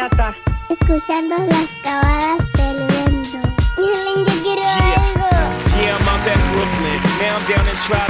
piñata. Escuchando las cabalas del viento. Miren, yo quiero algo. Yeah, I'm out at Brooklyn. Now I'm down in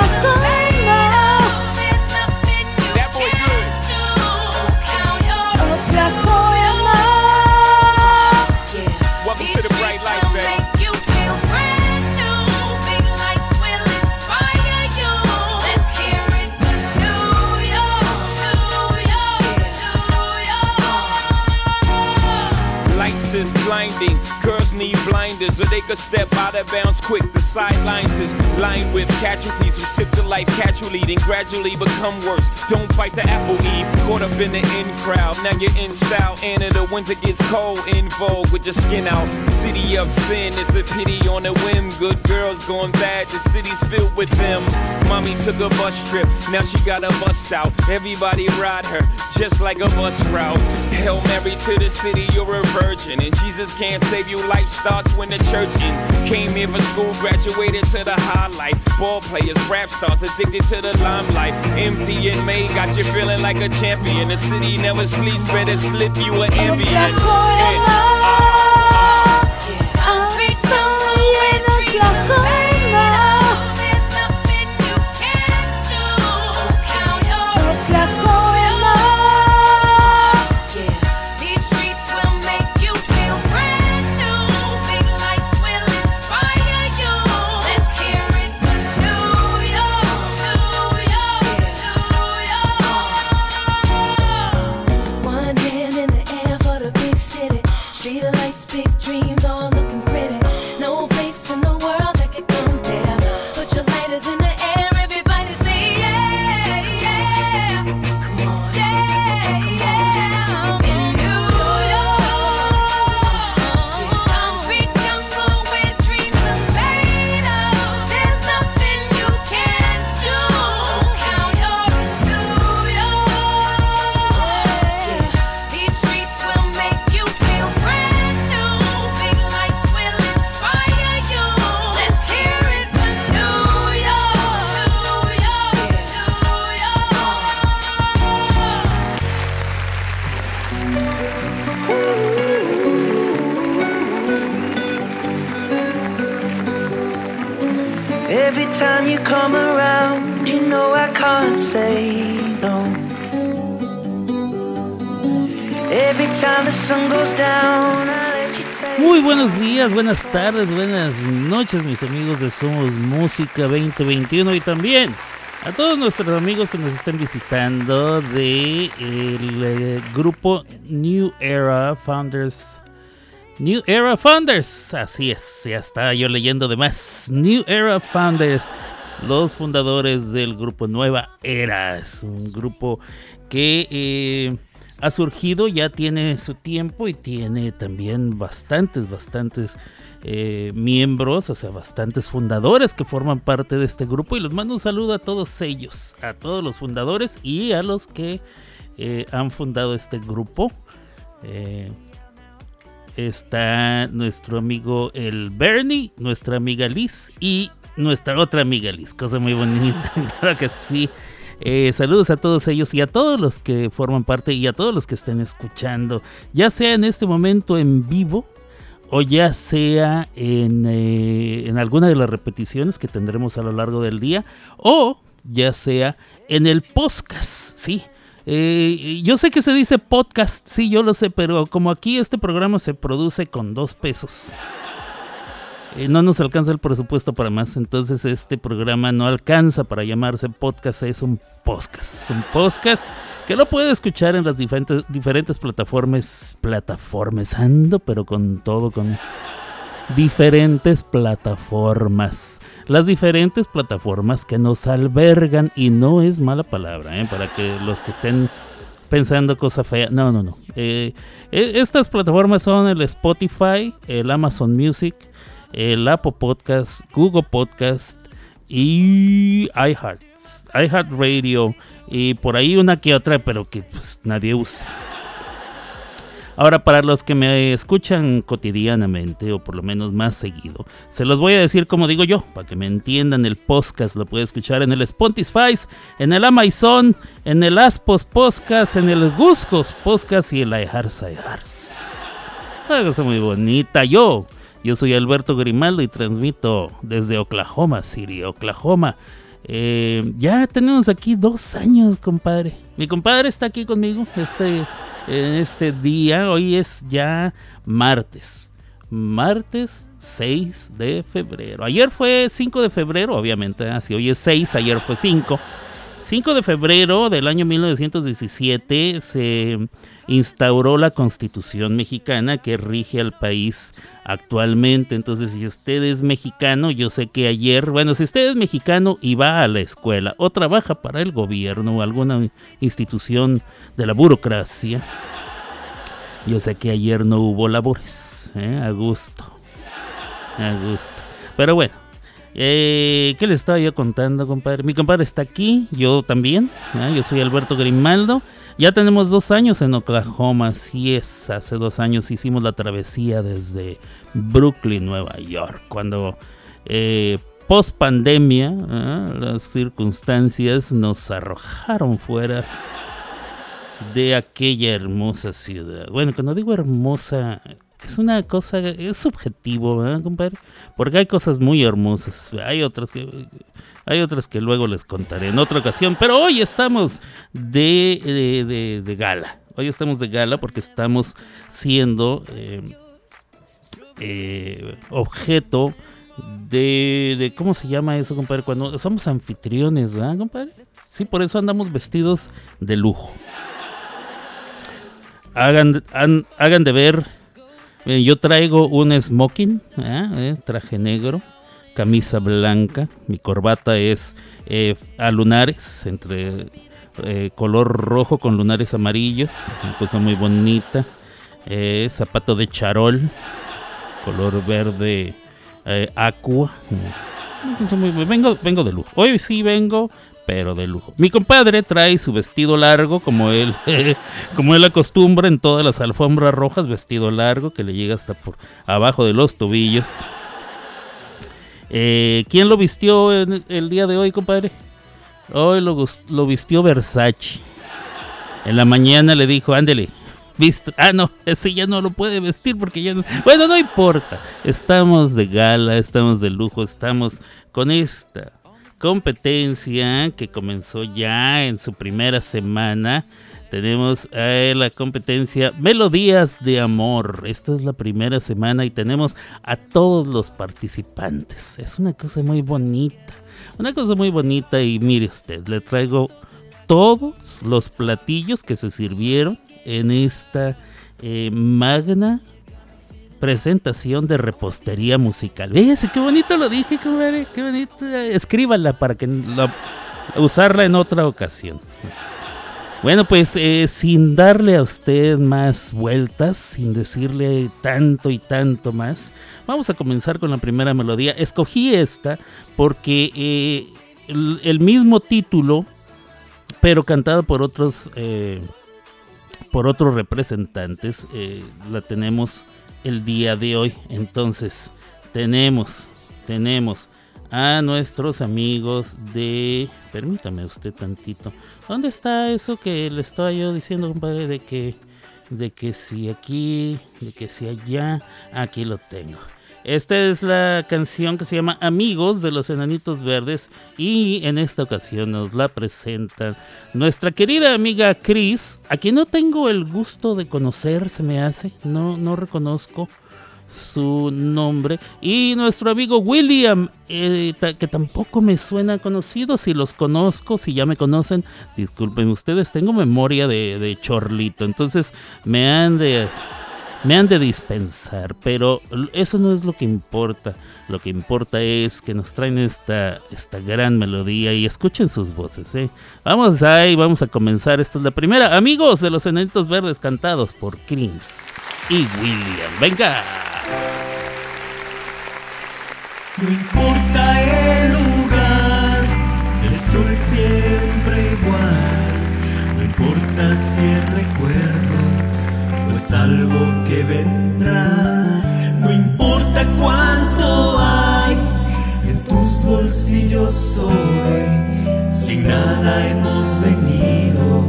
That's that blinding, girls need blinders, so they could step out of bounds quick. The sidelines is lined with casualties who sip the life casually, then gradually become worse. Don't fight the apple eve, caught up in the in crowd. Now you're in style, and in the winter gets cold, in vogue with your skin out. City of sin, it's a pity on a whim. Good girls going bad, the city's filled with them. Mommy took a bus trip, now she got a bust out. Everybody ride her, just like a bus route. Hail Mary to the city, you're a virgin. And Jesus can't save you, life starts when the church in. Came here for school, graduated to the highlight. Ball players, rap stars, addicted to the limelight. Empty and May got you feeling like a champion. The city never sleeps, better slip you an ambient. Ah. No. Every time the sun goes down, I let you take Muy buenos días, buenas tardes, buenas noches mis amigos de Somos Música 2021 y también A todos nuestros amigos que nos estén visitando de el eh, grupo New Era Founders. New Era Founders, así es, ya está yo leyendo de más. New Era Founders, los fundadores del grupo Nueva Era. Es un grupo que eh, ha surgido, ya tiene su tiempo y tiene también bastantes, bastantes eh, miembros, o sea, bastantes fundadores que forman parte de este grupo. Y les mando un saludo a todos ellos, a todos los fundadores y a los que eh, han fundado este grupo. Está nuestro amigo el Bernie, nuestra amiga Liz y nuestra otra amiga Liz. Cosa muy bonita, claro que sí. saludos a todos ellos y a todos los que forman parte y a todos los que estén escuchando, ya sea en este momento en vivo o ya sea en, eh, en, alguna de las repeticiones que tendremos a lo largo del día, o ya sea en el podcast, sí. Eh, yo sé que se dice podcast, sí, yo lo sé, pero como aquí este programa se produce con dos pesos. Eh, no nos alcanza el presupuesto para más, entonces este programa no alcanza para llamarse podcast, es un podcast, un podcast que lo puede escuchar en las diferentes, diferentes plataformas, plataformas, ando, pero con todo, con diferentes plataformas. Las diferentes plataformas que nos albergan, y no es mala palabra, ¿eh? para que los que estén pensando cosa fea, no, no, no. Eh, estas plataformas son el Spotify, el Amazon Music, el Apple Podcast, Google Podcast y iHeart, iHeart Radio y por ahí una que otra, pero que pues, nadie usa. Ahora, para los que me escuchan cotidianamente, o por lo menos más seguido, se los voy a decir como digo yo, para que me entiendan, el podcast lo puede escuchar en el Spotify, en el Amazon, en el Aspos Podcast, en el Guscos Podcast y el iHearts iHearts. Una cosa muy bonita. Yo yo soy Alberto Grimaldo y transmito desde Oklahoma City, Oklahoma. Eh, ya tenemos aquí dos años, compadre. Mi compadre está aquí conmigo este, este día. Hoy es ya martes. Martes 6 de febrero. Ayer fue 5 de febrero, obviamente. Así hoy es 6, ayer fue 5. 5 de febrero del año 1917 se instauró la constitución mexicana que rige al país actualmente. Entonces, si usted es mexicano, yo sé que ayer, bueno, si usted es mexicano y va a la escuela o trabaja para el gobierno o alguna institución de la burocracia, yo sé que ayer no hubo labores, ¿eh? a gusto, a gusto. Pero bueno, eh, ¿Qué le estaba yo contando, compadre? Mi compadre está aquí, yo también. Yo soy Alberto Grimaldo. Ya tenemos dos años en Oklahoma, así es. Hace dos años hicimos la travesía desde Brooklyn, Nueva York, cuando eh, post pandemia las circunstancias nos arrojaron fuera de aquella hermosa ciudad. Bueno, cuando digo hermosa, es una cosa, es subjetivo, ¿verdad, compadre? Porque hay cosas muy hermosas, hay otras que hay otras que luego les contaré en otra ocasión, pero hoy estamos de, de, gala. Hoy estamos de gala porque estamos siendo eh, eh, objeto de, de, ¿Cómo se llama eso, compadre? Cuando somos anfitriones, ¿verdad, compadre? Sí, por eso andamos vestidos de lujo. Hagan, hagan de ver. Eh, yo traigo un smoking, traje negro camisa blanca, mi corbata es eh, a lunares, entre eh, color rojo con lunares amarillos, una cosa muy bonita, eh, zapato de charol, color verde aqua, vengo, vengo de lujo, hoy sí vengo pero de lujo. Mi compadre trae su vestido largo, como él, como él acostumbra en todas las alfombras rojas, vestido largo que le llega hasta por abajo de los tobillos. Eh, ¿Quién lo vistió el día de hoy, compadre? Hoy lo, lo, vistió Versace. En la mañana le dijo, ándele, visto. Ah, no, ese ya no lo puede vestir porque ya no. Bueno, no importa. Estamos de gala, estamos de lujo, estamos con esta competencia que comenzó ya en su primera semana tenemos eh, la competencia Melodías de Amor. Esta es la primera semana y tenemos a todos los participantes. Es una cosa muy bonita. Una cosa muy bonita y mire usted, le traigo todos los platillos que se sirvieron en esta eh, magna presentación de repostería musical. Fíjese qué bonito lo dije, comadre, qué bonito. Escríbala para que la- usarla en otra ocasión. Bueno, pues eh, sin darle a usted más vueltas, sin decirle tanto y tanto más, vamos a comenzar con la primera melodía. Escogí esta porque eh, el, mismo título, pero cantado por otros, eh, por otros representantes, la tenemos el día de hoy. Entonces, tenemos, tenemos a nuestros amigos de... Permítame usted tantito. ¿Dónde está eso que le estaba yo diciendo, compadre, de que, de que si aquí, de que si allá, aquí lo tengo. Esta es la canción que se llama Amigos de los Enanitos Verdes y en esta ocasión nos la presenta nuestra querida amiga Chris, a quien no tengo el gusto de conocer, se me hace, no, no reconozco su nombre y nuestro amigo William eh, que tampoco me suena conocido si los conozco si ya me conocen disculpen ustedes tengo memoria de, de chorlito entonces me han de me han de dispensar pero eso no es lo que importa. Lo que importa es que nos traen esta, esta gran melodía y escuchen sus voces ¿eh? vamos ahí vamos a comenzar. Esta es la primera. Amigos de los enanitos verdes cantados por Chris y William. Venga. No importa el lugar, el sol es siempre igual. No importa si es recuerdo o es algo que vendrá. No importa cuánto hay en tus bolsillos hoy. Sin nada hemos venido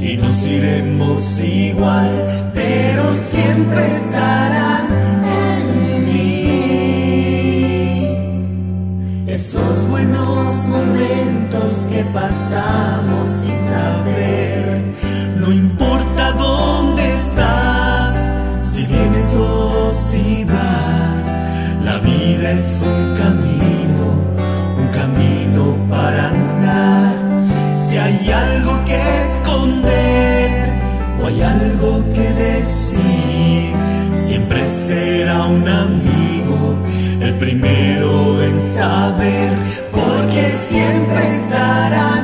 y nos iremos igual, pero siempre estarán en mí. Esos buenos momentos que pasamos saber, porque siempre estarán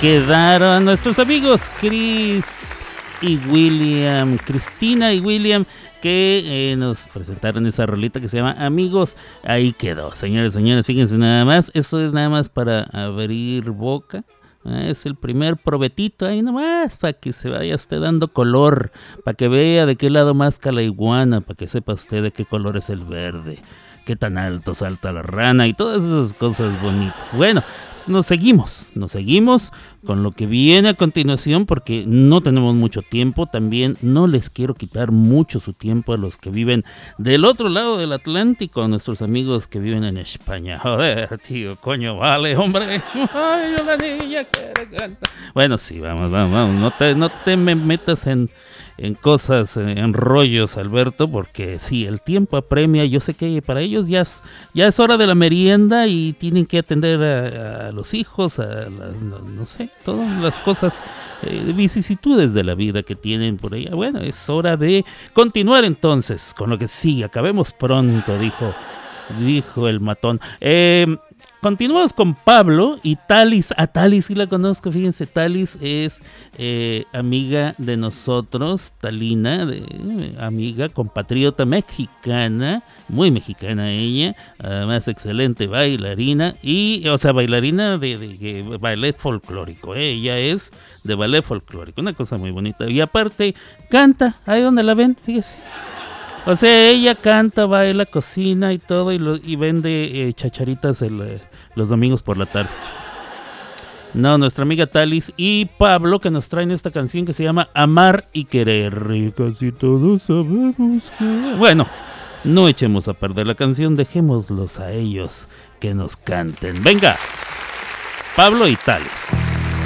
quedaron nuestros amigos Chris y William, Cristina y William, que eh, nos presentaron esa rolita que se llama Amigos. Ahí quedó, señores, señores, fíjense nada más. Eso es nada más para abrir boca. Ah, Es el primer probetito ahí nomás para que se vaya usted dando color, para que vea de qué lado más la iguana, para que sepa usted de qué color es el verde, qué tan alto salta la rana y todas esas cosas bonitas. Bueno, nos seguimos, nos seguimos con lo que viene a continuación porque no tenemos mucho tiempo. También no les quiero quitar mucho su tiempo a los que viven del otro lado del Atlántico, a nuestros amigos que viven en España. Joder, tío, coño, vale, hombre. Ay, la niña cantar. Bueno, sí, vamos, vamos, vamos. No te, no te me metas en, en cosas, en rollos, Alberto, porque sí, el tiempo apremia. Yo sé que para ellos ya es, hora de la merienda y tienen que atender a, los hijos, a las- no, sé, todas las cosas, eh, vicisitudes de la vida que tienen por ahí. Bueno, es hora de continuar entonces con lo que sigue. Acabemos pronto, dijo, dijo el matón. Eh, Continuamos con Pablo y Talis. A Talis sí la conozco, fíjense, Talis es eh, amiga de nosotros, Talina, de, eh, amiga, compatriota mexicana, muy mexicana ella, además excelente bailarina y, o sea, bailarina de, ballet folclórico, ¿eh? ella es de ballet folclórico, una cosa muy bonita. Y aparte, canta, ahí donde la ven, fíjese. O sea, ella canta, baila, cocina y todo y, vende eh, chacharitas eh, los domingos por la tarde. No, nuestra amiga Talis y Pablo que nos traen esta canción que se llama Amar y Querer. Y casi todos sabemos que... Bueno, no echemos a perder la canción, dejémoslos a ellos que nos canten. Venga, Pablo y Talis.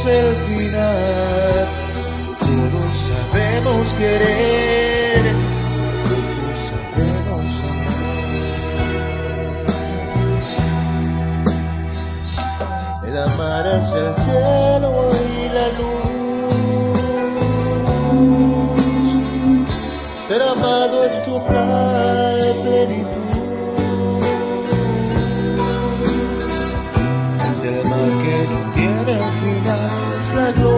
Conoce el final. Es que todos sabemos querer, todos sabemos amar. El amar es el cielo y la luz. Ser amado es total plenitud. Final. Es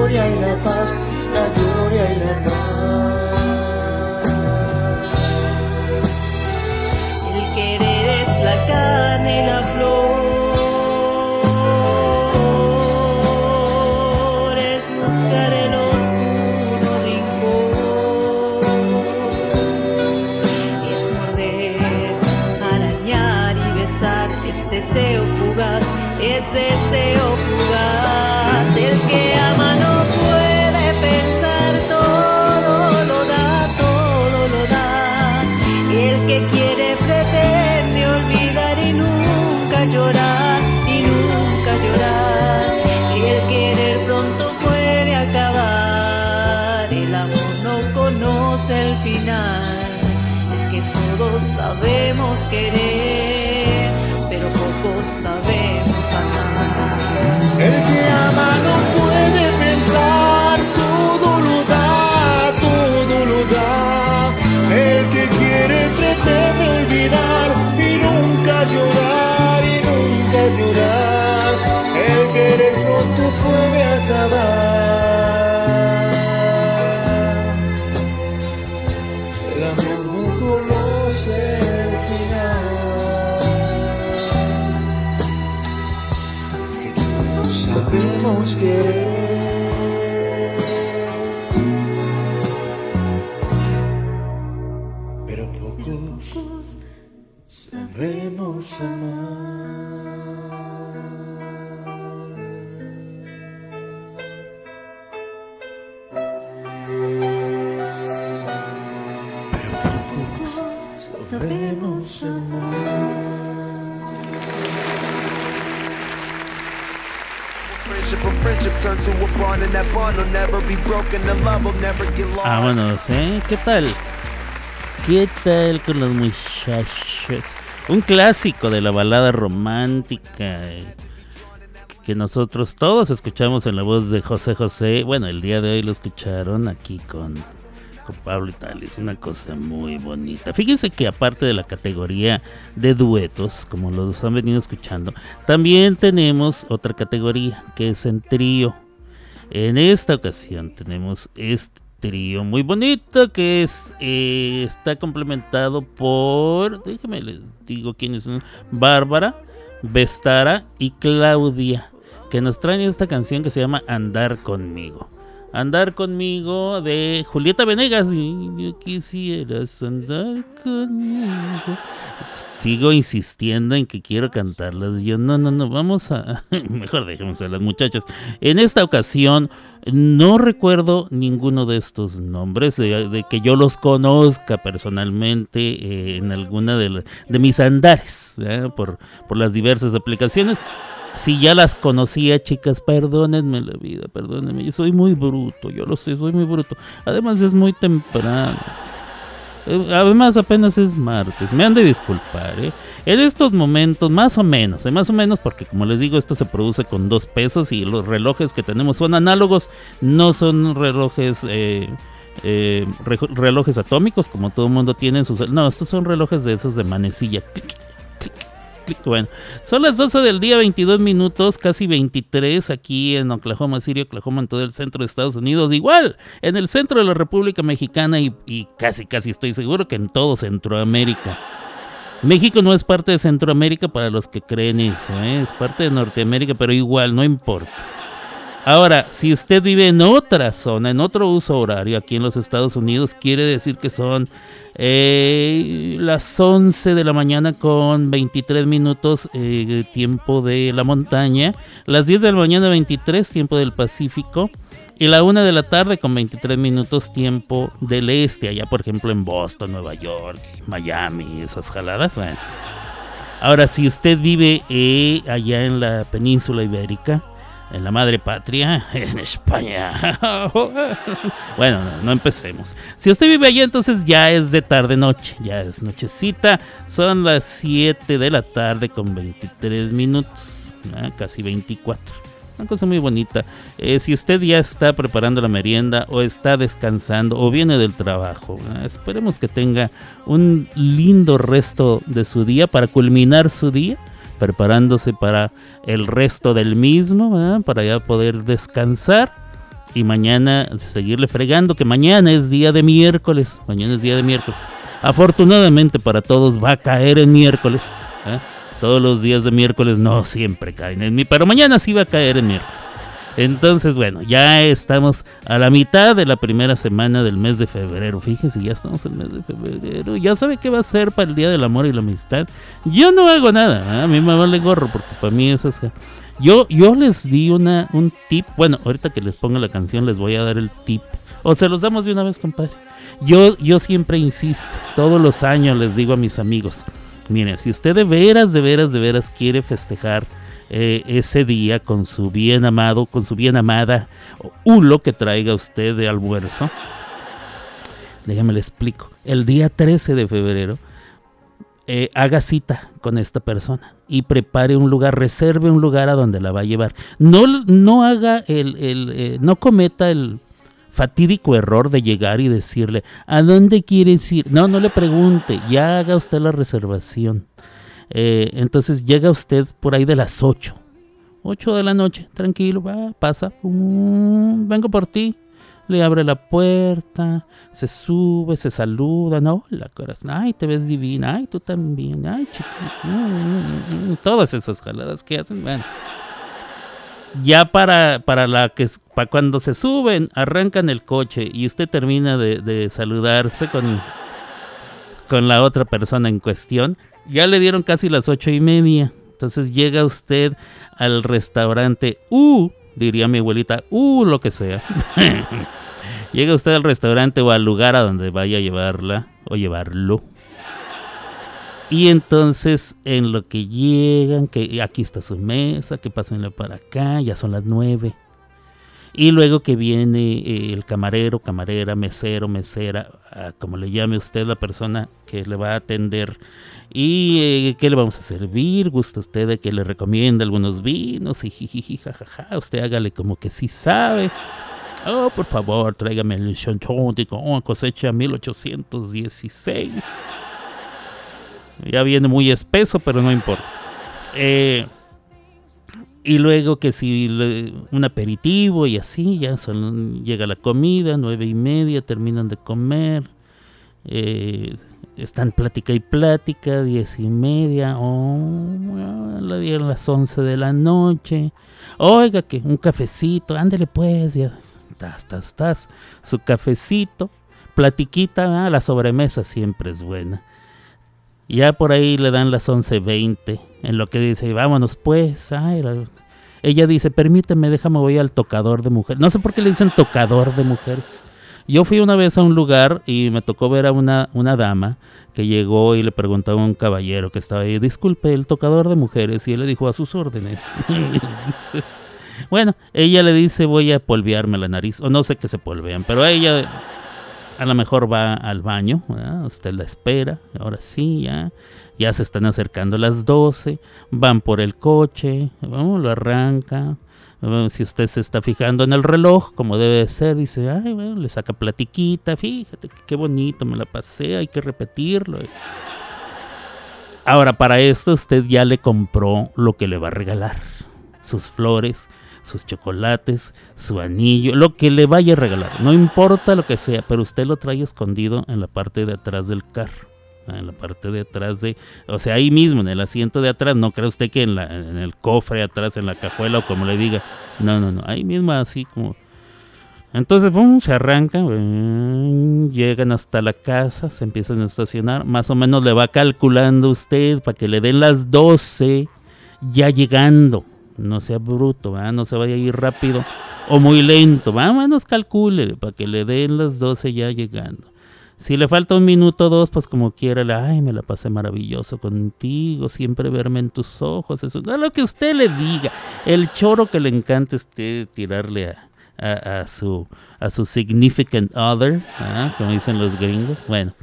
querer. Vámonos, ¿eh? ¿Qué tal? ¿Qué tal con los muchachos? Un clásico de la balada romántica eh, que nosotros todos escuchamos en la voz de José José. Bueno, el día de hoy lo escucharon aquí con, con Pablo y tal. Es una cosa muy bonita. Fíjense que aparte de la categoría de duetos, como los han venido escuchando, también tenemos otra categoría que es en trío. En esta ocasión tenemos este trío muy bonito que es eh, está complementado por déjame les digo quiénes son Bárbara, Vestara y Claudia que nos traen esta canción que se llama Andar conmigo. Andar conmigo de Julieta Venegas yo quisieras andar conmigo. Sigo insistiendo en que quiero cantarlas. Yo no, no, no, vamos a mejor dejemos a las muchachas. En esta ocasión no recuerdo ninguno de estos nombres, de, que yo los conozca personalmente eh, en alguna de, de mis andares, por, por las diversas aplicaciones. Si ya las conocía, chicas, perdónenme la vida, perdónenme. Yo soy muy bruto, yo lo sé, soy muy bruto. Además es muy temprano. Eh, Además apenas es martes, me han de disculpar, ¿eh? En estos momentos, más o menos, ¿eh? más o menos porque como les digo, esto se produce con dos pesos y los relojes que tenemos son análogos, no son relojes... eh, eh, re- relojes atómicos como todo el mundo tiene en sus... No, estos son relojes de esos de manecilla. Clic, clic. Bueno, son las 12 del día, 22 minutos, casi 23 aquí en Oklahoma City, Oklahoma, en todo el centro de Estados Unidos. Igual, en el centro de la República Mexicana y, casi, casi estoy seguro que en todo Centroamérica. México no es parte de Centroamérica para los que creen eso, ¿eh? es parte de Norteamérica, pero igual, no importa. Ahora, si usted vive en otra zona, en otro uso horario aquí en los Estados Unidos, quiere decir que son eh, las 11 de la mañana con 23 minutos eh, tiempo de la montaña, las 10 de la mañana 23 tiempo del Pacífico y la 1 de la tarde con 23 minutos tiempo del este, allá por ejemplo en Boston, Nueva York, Miami, esas jaladas. Bueno. Ahora, si usted vive eh, allá en la península ibérica, en la madre patria, en España. bueno, no, empecemos. Si usted vive allá, entonces ya es de tarde noche, ya es nochecita. Son las 7 de la tarde con 23 minutos, casi 24. Una cosa muy bonita. Eh, si usted ya está preparando la merienda o está descansando o viene del trabajo, esperemos que tenga un lindo resto de su día para culminar su día preparándose para el resto del mismo, para ya poder descansar y mañana seguirle fregando, que mañana es día de miércoles, mañana es día de miércoles. Afortunadamente para todos va a caer en miércoles. ¿eh? Todos los días de miércoles no siempre caen en mí, pero mañana sí va a caer en miércoles. Entonces, bueno, ya estamos a la mitad de la primera semana del mes de febrero. Fíjense, ya estamos en el mes de febrero. Ya sabe qué va a ser para el Día del Amor y la Amistad. Yo no hago nada, ¿eh? a mí me vale gorro porque para mí eso es... Yo, yo les di una, un tip. Bueno, ahorita que les ponga la canción les voy a dar el tip. O se los damos de una vez, compadre. Yo, yo siempre insisto, todos los años les digo a mis amigos, miren, si usted de veras, de veras, de veras quiere festejar eh, ese día con su bien amado, con su bien amada, hulo que traiga usted de almuerzo. Déjame le explico. El día 13 de febrero, eh, haga cita con esta persona y prepare un lugar, reserve un lugar a donde la va a llevar. No, no haga el, el eh, no cometa el fatídico error de llegar y decirle, ¿a dónde quieres ir? No, no le pregunte, ya haga usted la reservación. Eh, entonces llega usted por ahí de las 8. 8 de la noche, tranquilo, va, pasa, um, vengo por ti. Le abre la puerta, se sube, se saluda, no, la corazón, ay, te ves divina, ay, tú también, ay, chiquito, mm, mm, mm, todas esas jaladas que hacen, bueno. Ya para, para la que para cuando se suben, arrancan el coche y usted termina de, de saludarse con, con la otra persona en cuestión, ya le dieron casi las ocho y media. Entonces llega usted al restaurante U, diría mi abuelita, U lo que sea. llega usted al restaurante o al lugar a donde vaya a llevarla o llevarlo. Y entonces en lo que llegan, que aquí está su mesa, que pásenle para acá, ya son las nueve. Y luego que viene eh, el camarero, camarera, mesero, mesera, ah, como le llame usted la persona que le va a atender. ¿Y eh, qué le vamos a servir? ¿Gusta usted de que le recomiende algunos vinos? Y jijiji, jajaja, usted hágale como que sí sabe. Oh, por favor, tráigame el Chanton de Con- cosecha 1816. Ya viene muy espeso, pero no importa. Eh, y luego que si le- un aperitivo y así, ya son- llega la comida, nueve y media, terminan de comer. eh, están plática y plática, diez y media, oh, dieron las once de la noche. Oiga, que un cafecito, ándele pues, ya, tas, tas, tas, su cafecito, platiquita, ah, la sobremesa siempre es buena. Ya por ahí le dan las 11.20, en lo que dice, vámonos pues. ay, la- Ella dice, permíteme, déjame, voy al tocador de mujeres. No sé por qué le dicen tocador de mujeres. Yo fui una vez a un lugar y me tocó ver a una, una dama que llegó y le preguntó a un caballero que estaba ahí, disculpe, el tocador de mujeres. Y él le dijo, a sus órdenes. Bueno, ella le dice, voy a polvearme la nariz. O no sé qué se polvean, pero ella a lo mejor va al baño, usted la espera, ahora sí, ya, ya se están acercando las 12, van por el coche, ¿no? lo arranca, si usted se está fijando en el reloj, como debe de ser, dice, ay, bueno, le saca platiquita, fíjate qué bonito, me la pasé, hay que repetirlo. Ahora, para esto usted ya le compró lo que le va a regalar, sus flores, sus chocolates, su anillo, lo que le vaya a regalar, no importa lo que sea, pero usted lo trae escondido en la parte de atrás del carro, ¿ah? en la parte de atrás de, o sea, ahí mismo, en el asiento de atrás, no cree usted que en, el cofre atrás, en la cajuela o como le diga, no, no, no, ahí mismo así como... Entonces, ¡pum! se arrancan, llegan hasta la casa, se empiezan a estacionar, más o menos le va calculando usted para que le den las 12 ya llegando. No sea bruto, ¿va? no se vaya a ir rápido o muy lento. Vámonos, calcule para que le den las 12 ya llegando. Si le falta un minuto o dos, pues como quiera, le- ay, me la pasé maravilloso contigo, siempre verme en tus ojos, eso, no, lo que usted le diga, el choro que le encanta usted tirarle a, a, a su, a su significant other, ¿ah? como dicen los gringos. Bueno,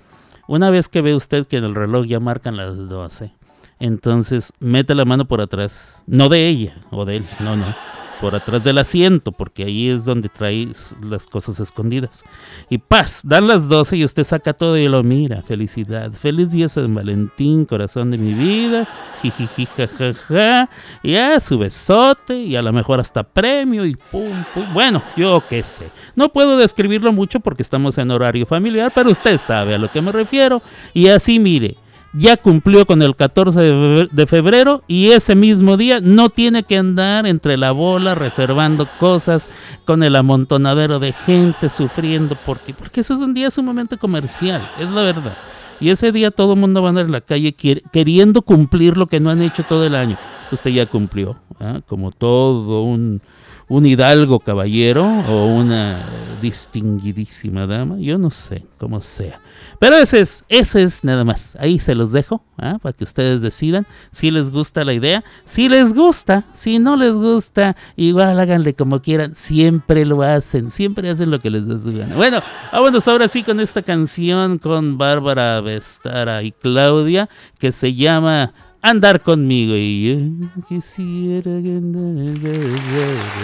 una vez que ve usted que en el reloj ya marcan las 12, entonces mete la mano por atrás, no de ella o de él, no, no, por atrás del asiento, porque ahí es donde trae s- las cosas escondidas. Y paz, dan las 12 y usted saca todo y lo mira. Felicidad, feliz día San Valentín, corazón de mi vida, jijiji, jajaja, y a su besote, y a lo mejor hasta premio, y pum, pum. Bueno, yo qué sé. No puedo describirlo mucho porque estamos en horario familiar, pero usted sabe a lo que me refiero. Y así mire ya cumplió con el 14 de febre- de febrero y ese mismo día no tiene que andar entre la bola reservando cosas con el amontonadero de gente sufriendo porque porque ese es un día sumamente comercial, es la verdad. Y ese día todo el mundo va a andar en la calle queriendo cumplir lo que no han hecho todo el año. Usted ya cumplió, ¿ah? como todo un, un hidalgo caballero o una distinguidísima dama, yo no sé, como sea. Pero ese es, ese es nada más. Ahí se los dejo ¿ah? para que ustedes decidan si les gusta la idea. Si les gusta, si no les gusta, igual háganle como quieran. Siempre lo hacen, siempre hacen lo que les da su gana. Bueno, vámonos ahora sí con esta canción con Bárbara Vestara y Claudia que se llama Andar conmigo. Y yo quisiera que andar-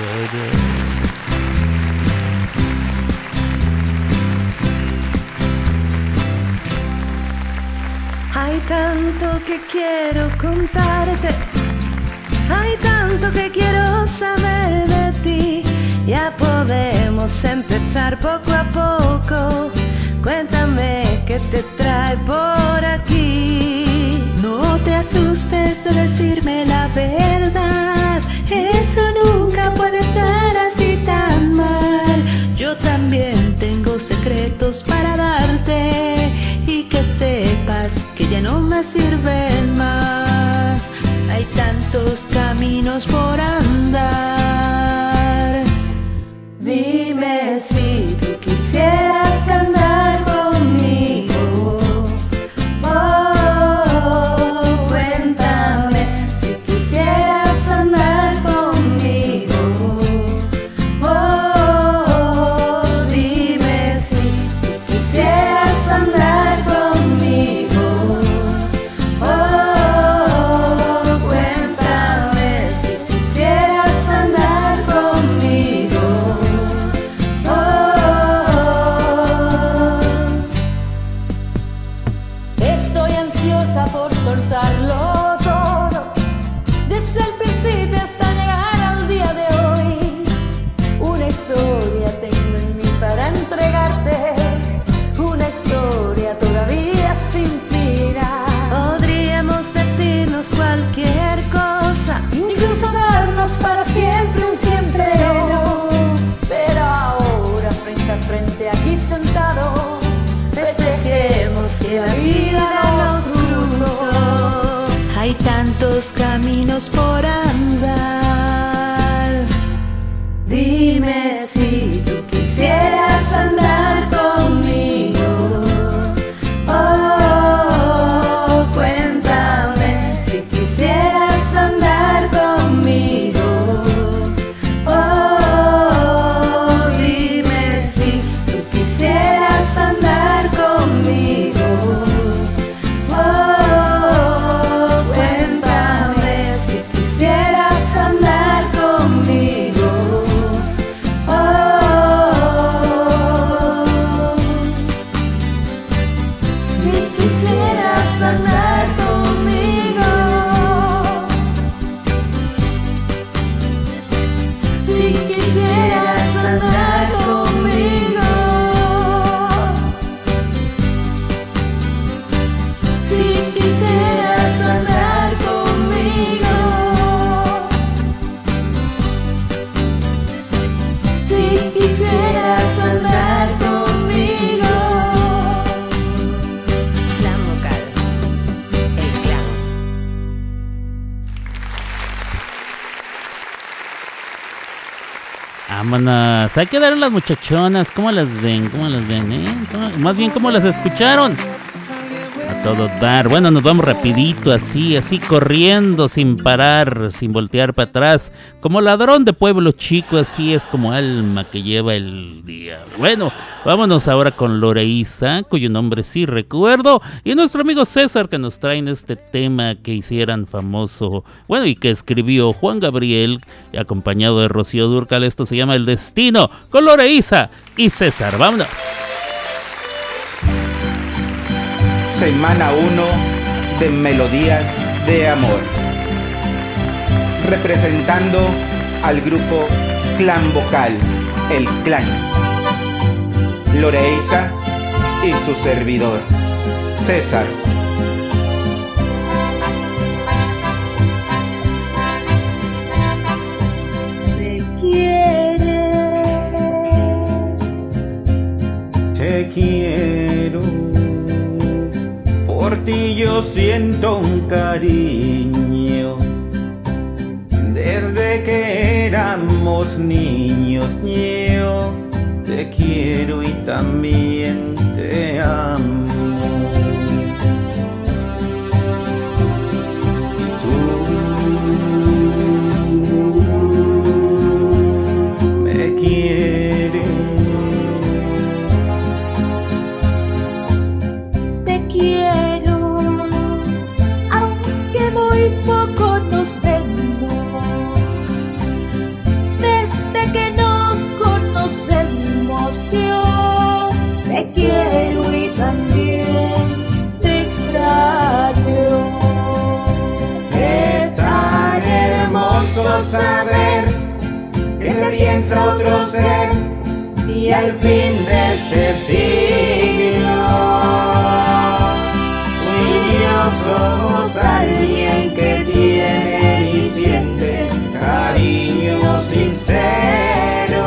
Hay tanto que quiero contarte, hay tanto que quiero saber de ti. Ya podemos empezar poco a poco. Cuéntame qué te trae por aquí. Asustes de decirme la verdad. Eso nunca puede estar así tan mal. Yo también tengo secretos para darte y que sepas que ya no me sirven más. Hay tantos caminos por andar. Dime si Vámonos. Hay que dar a las muchachonas. ¿Cómo las ven? ¿Cómo las ven, eh? ¿Cómo- Más bien, ¿cómo las escucharon? Todo dar. Bueno, nos vamos rapidito, así, así, corriendo, sin parar, sin voltear para atrás. Como ladrón de pueblo chico, así es como alma que lleva el día. Bueno, vámonos ahora con Loreísa, cuyo nombre sí recuerdo. Y nuestro amigo César, que nos traen este tema que hicieran famoso. Bueno, y que escribió Juan Gabriel, acompañado de Rocío Durcal. Esto se llama El Destino, con Loreísa y César. Vámonos. Semana 1 de Melodías de Amor. Representando al grupo Clan Vocal, el Clan. Loreisa y su servidor, César. Quiere. Te ti yo siento un cariño. Desde que éramos niños, yo te quiero y también te amo. saber que piensa otro ser y al fin de este siglo. Y yo somos alguien que tiene y siente cariño sincero.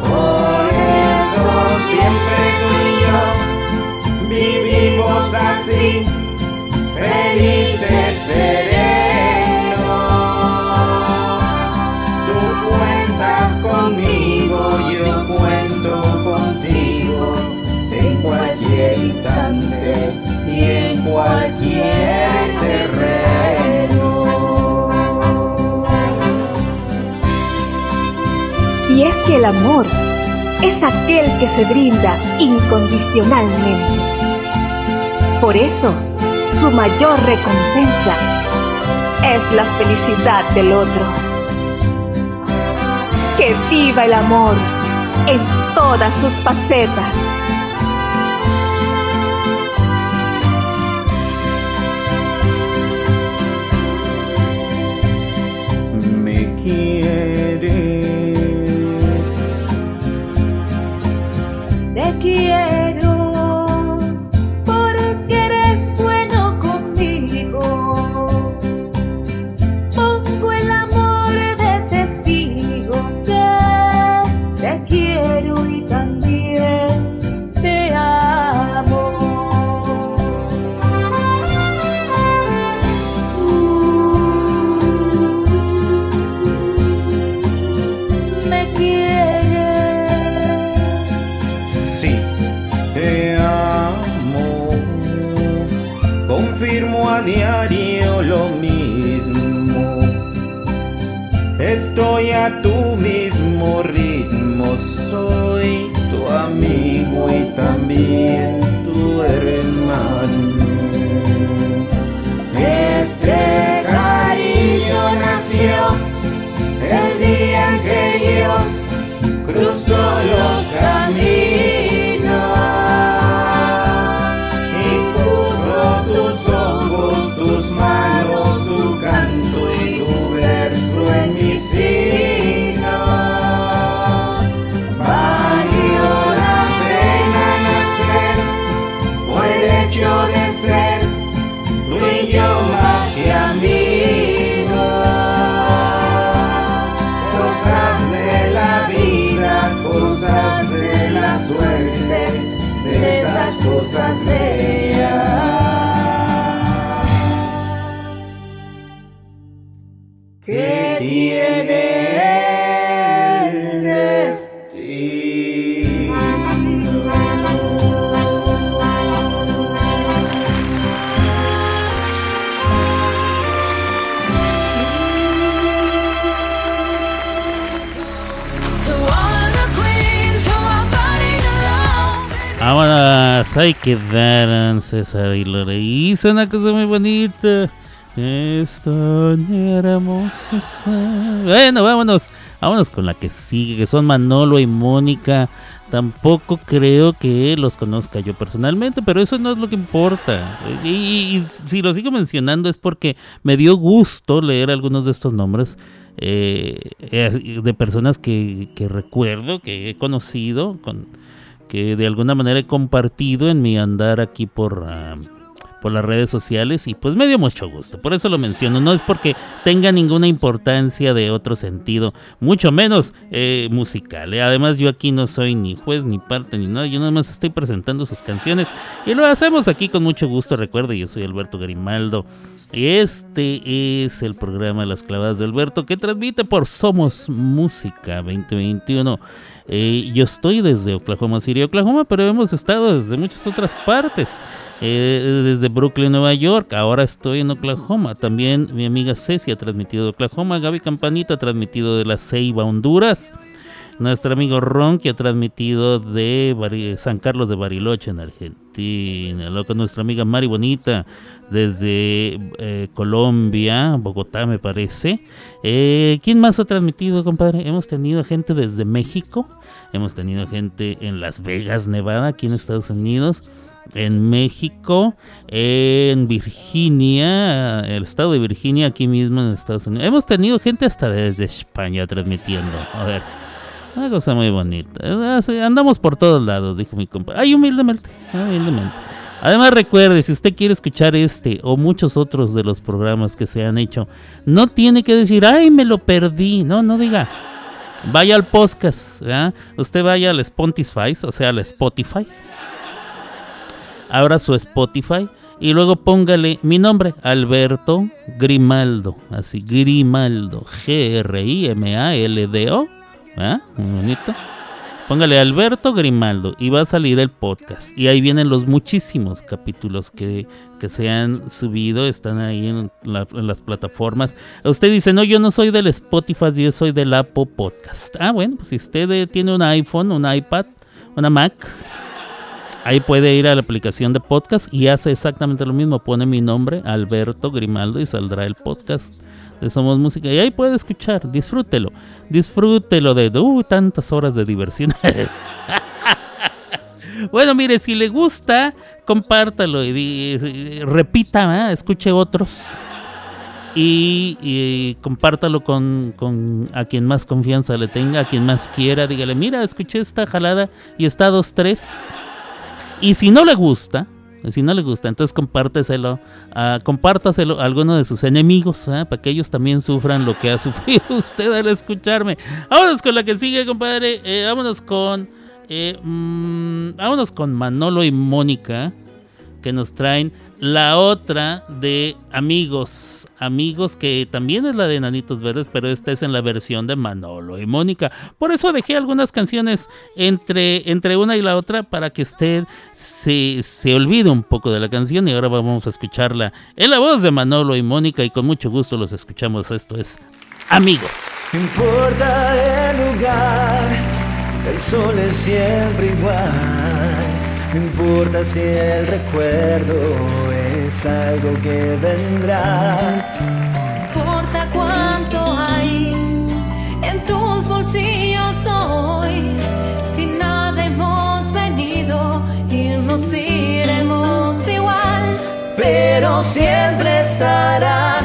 Por eso siempre tú y yo vivimos así. El amor es aquel que se brinda incondicionalmente. Por eso, su mayor recompensa es la felicidad del otro. Que viva el amor en todas sus facetas. Vámonos, ahí quedaron César y Loreíza, una cosa muy bonita. Es tan. Bueno, vámonos, vámonos con la que sigue, que son Manolo y Mónica. Tampoco creo que los conozca yo personalmente, pero eso no es lo que importa. Y, y- y si lo sigo mencionando es porque me dio gusto leer algunos de estos nombres eh, eh, de personas que, que recuerdo, que he conocido, con, que de alguna manera he compartido en mi andar aquí por, ah, por las redes sociales y pues me dio mucho gusto. Por eso lo menciono. No es porque tenga ninguna importancia de otro sentido, mucho menos eh, musical. eh. Además yo aquí no soy ni juez ni parte ni nada. Yo nada más estoy presentando sus canciones y lo hacemos aquí con mucho gusto. Recuerde, yo soy Alberto Grimaldo. Este es el programa Las Clavadas de Alberto que transmite por Somos Música 2021. Eh, yo estoy desde Oklahoma City, Oklahoma, pero hemos estado desde muchas otras partes. Eh, desde Brooklyn, Nueva York. Ahora estoy en Oklahoma. También mi amiga Ceci ha transmitido de Oklahoma. Gaby Campanita ha transmitido de la Ceiba, Honduras. Nuestro amigo Ron que ha transmitido de San Carlos de Bariloche en Argentina. Luego nuestra amiga Mari Bonita desde eh, Colombia, Bogotá me parece. Eh, ¿Quién más ha transmitido, compadre? Hemos tenido gente desde México. Hemos tenido gente en Las Vegas, Nevada, aquí en Estados Unidos. En México, en Virginia, el estado de Virginia, aquí mismo en Estados Unidos. Hemos tenido gente hasta desde España transmitiendo. A ver, una cosa muy bonita. Ah, sí, Andamos por todos lados, dijo mi compa. Ay, humildemente, humildemente. Además recuerde, si usted quiere escuchar este o muchos otros de los programas que se han hecho, no tiene que decir, ay, me lo perdí. No, no diga. Vaya al podcast. Usted vaya al Spotify, o sea, al Spotify. Abra su Spotify y luego póngale mi nombre, Alberto Grimaldo. Así, Grimaldo. G-R-I-M-A-L-D-O. ¿Verdad? Muy bonito. Póngale Alberto Grimaldo y va a salir el podcast. Y ahí vienen los muchísimos capítulos que, que se han subido, están ahí en, la- las plataformas. Usted dice, no, yo no soy del Spotify, yo soy del Apple Podcast. Ah, bueno, pues si usted eh, tiene un iPhone, un iPad, una Mac, ahí puede ir a la aplicación de podcast y hace exactamente lo mismo. Pone mi nombre, Alberto Grimaldo, y saldrá el podcast de Somos Música. Y ahí puede escuchar, disfrútelo. Disfrútelo de uh, tantas horas de diversión. bueno, mire, si le gusta, compártalo y, y repita, ¿eh? escuche otros. Y, compártalo con, con a quien más confianza le tenga, a quien más quiera. Dígale, mira, escuché esta jalada y está dos, tres. Y si no le gusta, si no le gusta, entonces compárteselo, ah, compártaselo a alguno de sus enemigos, ¿ah? para que ellos también sufran lo que ha sufrido usted al escucharme. Vámonos con la que sigue, compadre. Eh, vámonos con, eh, mm, vámonos con Manolo y Mónica, que nos traen la otra de Amigos. Amigos que también es la de Nanitos Verdes, pero esta es en la versión de Manolo y Mónica. Por eso dejé algunas canciones entre, entre una y la otra para que usted se, se olvide un poco de la canción y ahora vamos a escucharla en la voz de Manolo y Mónica y con mucho gusto los escuchamos. Esto es Amigos. No importa el lugar, el sol es siempre igual. No importa si el recuerdo es algo que vendrá. No importa cuánto hay en tus bolsillos hoy, si nada hemos venido y nos iremos igual, pero siempre estarán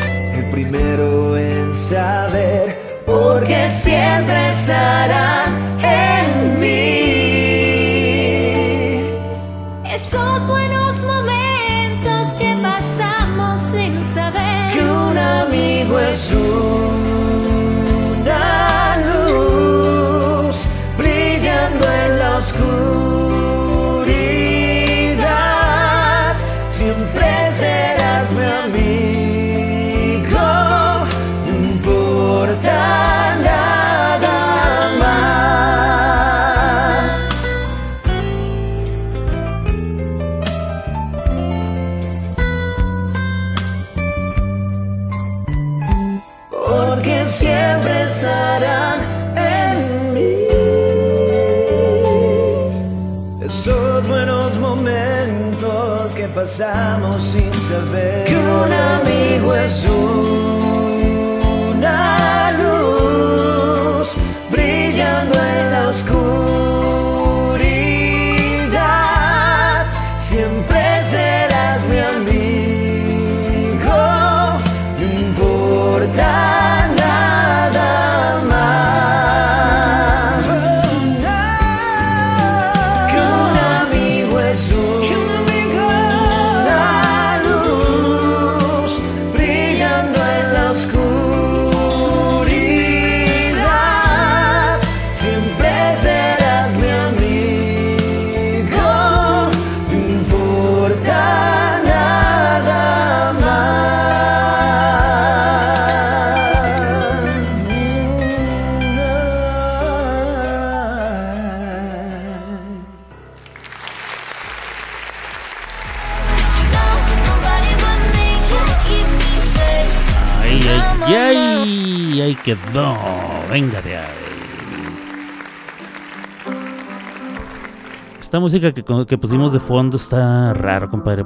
primero en saber, porque siempre estará en mí. Esos buenos momentos que pasamos sin saber Que un amigo es una Ay, ay, ay, quedó. Venga de ahí. Esta música que, que pusimos de fondo está raro, compadre.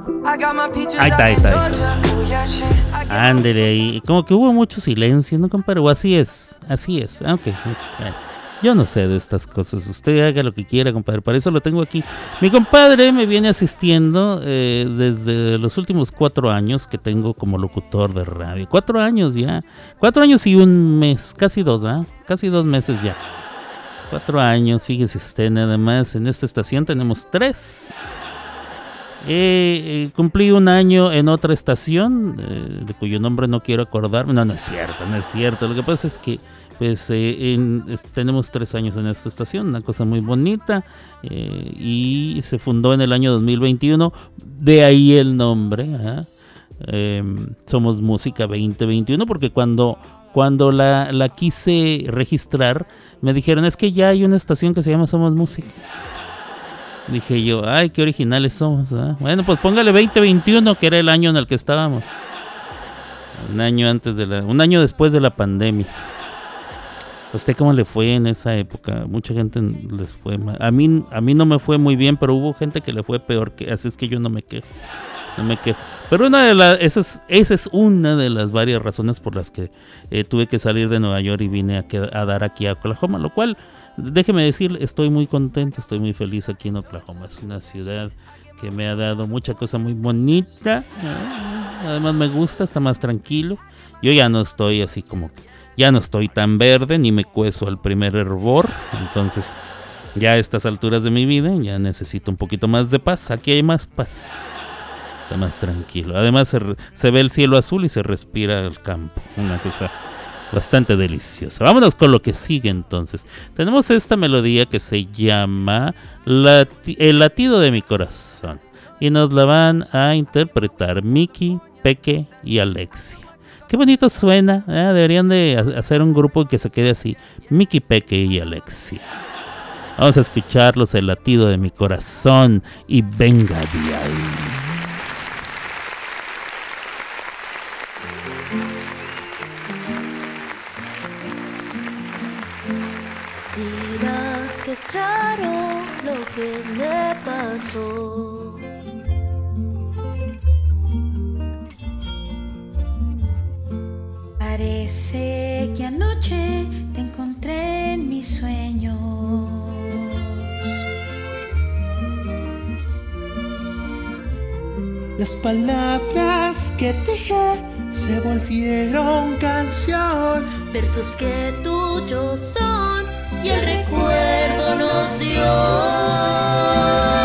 Ahí está, ahí está. ahí. Ándele ahí. Como que hubo mucho silencio, ¿no, compadre? O así es, así es. Ah, ok. Yo no sé de estas cosas. Usted haga lo que quiera, compadre. Para eso lo tengo aquí. Mi compadre me viene asistiendo eh, desde los últimos cuatro años que tengo como locutor de radio. Cuatro años ya. Cuatro años y un mes. Casi dos, ¿ah? Casi dos meses ya. Cuatro años, fíjese usted nada más. En esta estación tenemos tres. Eh, eh, cumplí un año en otra estación, eh, de cuyo nombre no quiero acordarme. No, no es cierto, no es cierto. Lo que pasa es que pues eh, en- tenemos tres años en esta estación, una cosa muy bonita. eh, y se fundó en el año 2021. De ahí el nombre. Em, Somos Música 2021 porque cuando, cuando la, la quise registrar me dijeron es que ya hay una estación que se llama Somos Música. Dije yo, ay, qué originales somos. Bueno, pues póngale 2021, que era el año en el que estábamos. Un año antes de la, un año después de la pandemia. ¿A ¿Usted cómo le fue en esa época? Mucha gente les fue mal. A mí, a mí no me fue muy bien, pero hubo gente que le fue peor, que así es que yo no me quejo. No me quejo. Pero una de las, esa es, esa es una de las varias razones por las que eh, tuve que salir de Nueva York y vine a, a dar aquí a Oklahoma, lo cual, déjeme decir, estoy muy contento, estoy muy feliz aquí en Oklahoma. Es una ciudad que me ha dado mucha cosa muy bonita. Además me gusta, está más tranquilo. Yo ya no estoy así como, ya no estoy tan verde ni me cueso al primer hervor. Entonces, ya a estas alturas de mi vida, ya necesito un poquito más de paz. Aquí hay más paz. Está más tranquilo. Además se, ve el cielo azul y se respira el campo. Una cosa bastante deliciosa. Vámonos con lo que sigue entonces. Tenemos esta melodía que se llama El latido de mi corazón. Y nos la van a interpretar Miki, Peque y Alexia. Qué bonito suena. ¿eh? Deberían de ha- hacer un grupo que se quede así. Miki, Peque y Alexia. Vamos a escucharlos el latido de mi corazón y venga de ahí. Dirás que es raro lo que me pasó. Parece que anoche te encontré en mis sueños. Las palabras que dije se volvieron canción. Versos que tuyos son y el recuerdo nos dio.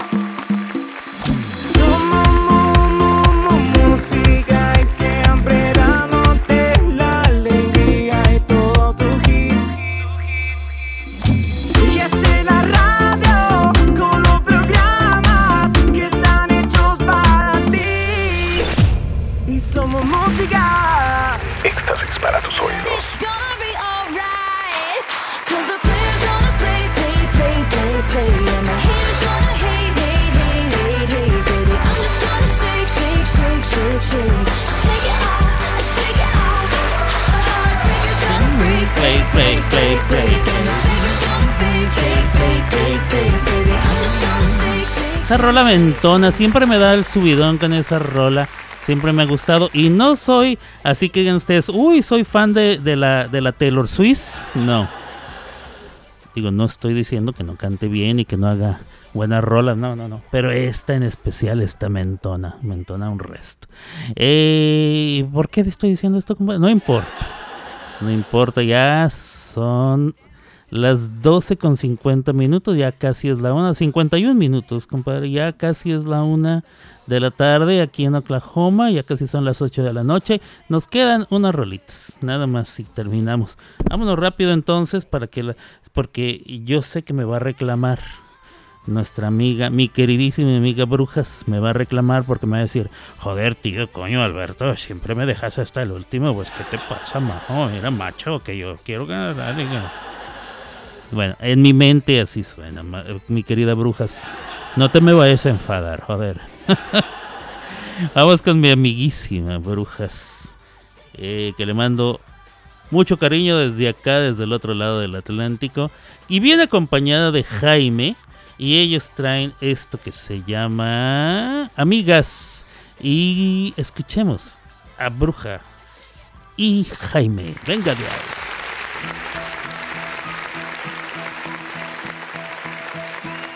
rola mentona, siempre me da el subidón con esa rola. Siempre me ha gustado. Y no soy, así que ustedes, uy, soy fan de, de la, de la Taylor Swift. No. Digo, no estoy diciendo que no cante bien y que no haga buenas rolas, no, no, no. Pero esta en especial, esta mentona, mentona un resto. Eh, ¿Por qué estoy diciendo esto? No importa. No importa, ya son las 12 con 50 minutos, ya casi es la una, 51 minutos, compadre, ya casi es la una de la tarde aquí en Oklahoma, ya casi son las 8 de la noche. Nos quedan unas rolitas, nada más y terminamos. Vámonos rápido entonces para que la, porque yo sé que me va a reclamar nuestra amiga, mi queridísima amiga Brujas, me va a reclamar porque me va a decir, joder, tío, coño, Alberto, siempre me dejas hasta el último, pues, ¿qué te pasa, majo? Era macho, que yo quiero ganar. Bueno, en mi mente así suena, mi querida Brujas. No te me vayas a enfadar, joder. Vamos con mi amiguísima Brujas, eh, que le mando mucho cariño desde acá, desde el otro lado del Atlántico. Y viene acompañada de Jaime, y ellos traen esto que se llama Amigas. Y escuchemos a Brujas y Jaime. Venga de ahí.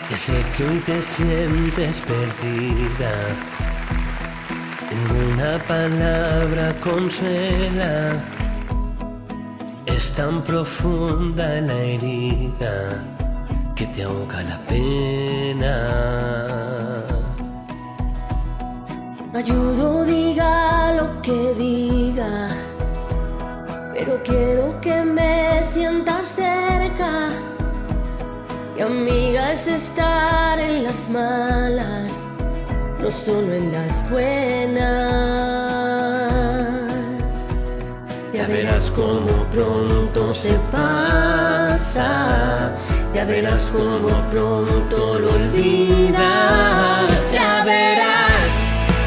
Ya sé que hoy te sientes perdida. Ninguna palabra consuela. Es tan profunda la herida que te ahoga la pena. Ayudo, diga lo que diga, pero quiero que me sientas cerca. Y amiga es estar en las malas, no solo en las buenas. Ya verás cómo pronto se pasa ya verás cómo pronto lo olvidas. Ya verás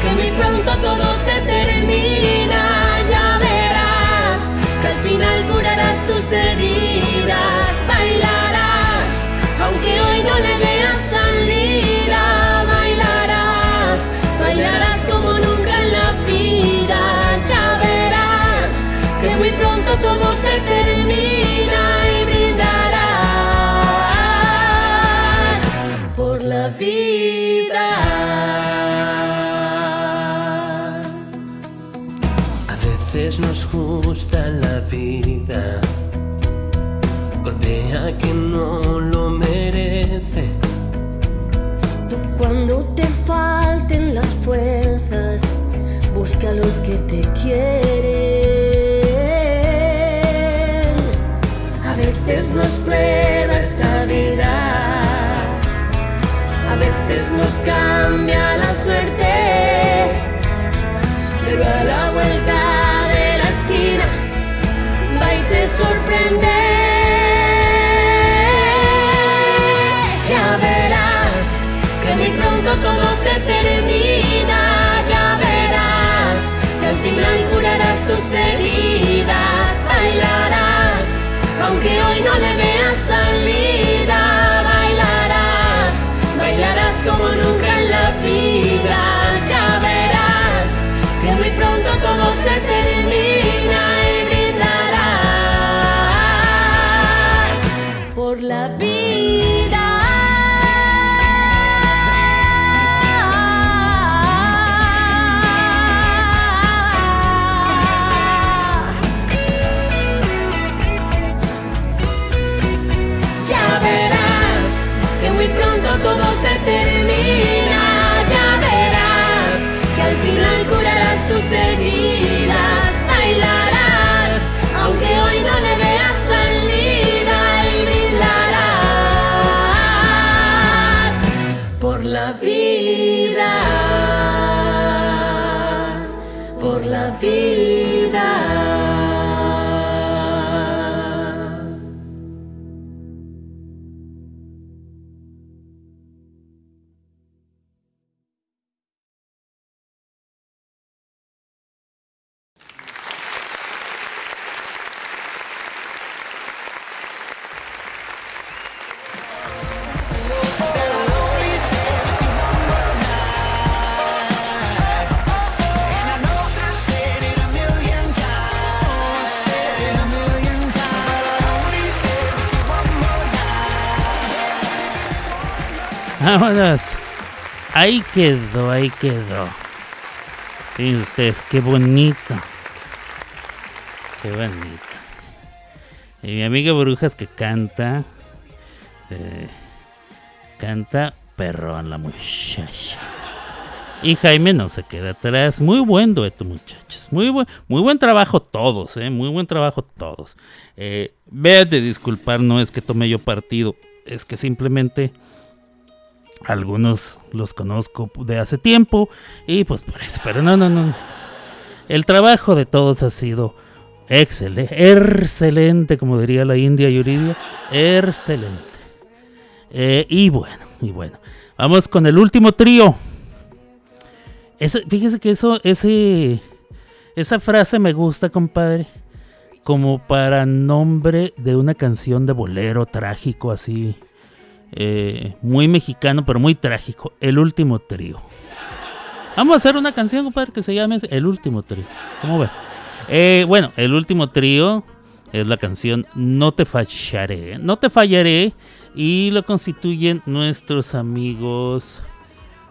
que muy pronto todo se termina. Ya verás que al final curarás tus heridas. Gusta la vida, golpea que no lo merece. Cuando te falten las fuerzas, busca a los que te quieren. A veces nos prueba esta vida, a veces nos cambia la aunque hoy no le quedó, ahí quedó. Sí, ustedes, qué bonito. Qué bonito. Y mi amiga Brujas que canta. eh, canta perrón la muchacha. Y Jaime no se queda atrás. Muy buen dueto, muchachos. Muy buen, muy buen trabajo todos, ¿eh? Muy buen trabajo todos. Eh, vean de disculpar, no es que tome yo partido. Es que simplemente algunos los conozco de hace tiempo. Y pues por eso. Pero no, no, no. El trabajo de todos ha sido excelente. Excelente, como diría la India Yuridia. Excelente. Eh, y bueno, y bueno. Vamos con el último trío. Ese- fíjese que eso, ese, esa frase me gusta, compadre. Como para nombre de una canción de bolero trágico, así. Eh, muy mexicano, pero muy trágico. El último trío. Vamos a hacer una canción, compadre, que se llame El último trío. ¿Cómo ve? Eh, bueno, el último trío es la canción No te fallaré. No te fallaré. Y lo constituyen nuestros amigos.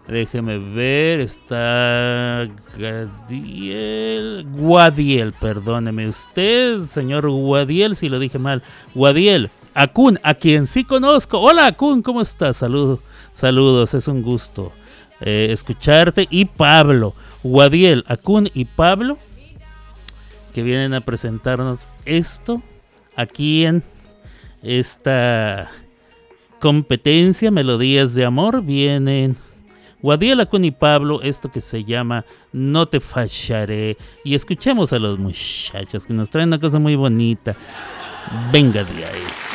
Déjeme ver, está Gadiel, Guadiel, perdóneme usted, señor Guadiel, si lo dije mal. Guadiel, Akun, a quien sí conozco. Hola Akun, ¿cómo estás? Saludos, saludos, es un gusto eh, escucharte. Y Pablo, Guadiel, Akun y Pablo, que vienen a presentarnos esto aquí en esta competencia, Melodías de Amor, vienen Guadiel, Akun y Pablo, esto que se llama No te fallaré. Y escuchemos a los muchachos que nos traen una cosa muy bonita. Venga de ahí.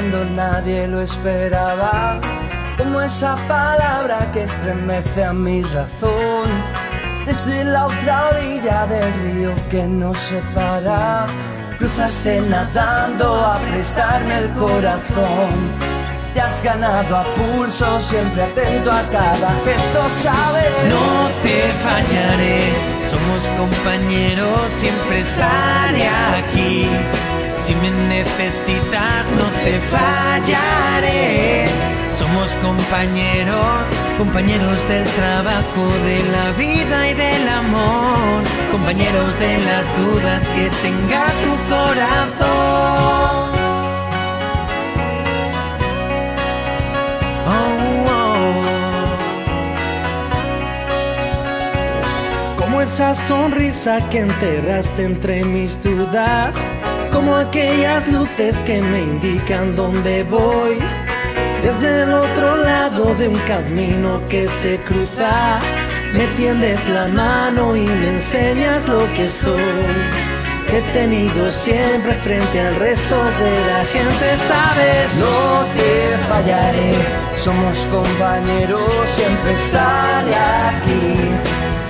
Cuando nadie lo esperaba. Como esa palabra que estremece a mi razón. Desde la otra orilla del río que nos separa. Cruzaste nadando a prestarme el corazón. Te has ganado a pulso, siempre atento a cada gesto, sabes. No te fallaré, somos compañeros, siempre estaré aquí. Si me necesitas, no te fallaré. Somos compañeros, compañeros del trabajo, de la vida y del amor. Compañeros de las dudas que tenga tu corazón. Oh, oh. Como esa sonrisa que enterraste entre mis dudas, como aquellas luces que me indican dónde voy. Desde el otro lado de un camino que se cruza, me tiendes la mano y me enseñas lo que soy. He tenido siempre frente al resto de la gente, sabes. No te fallaré, somos compañeros, siempre estaré aquí.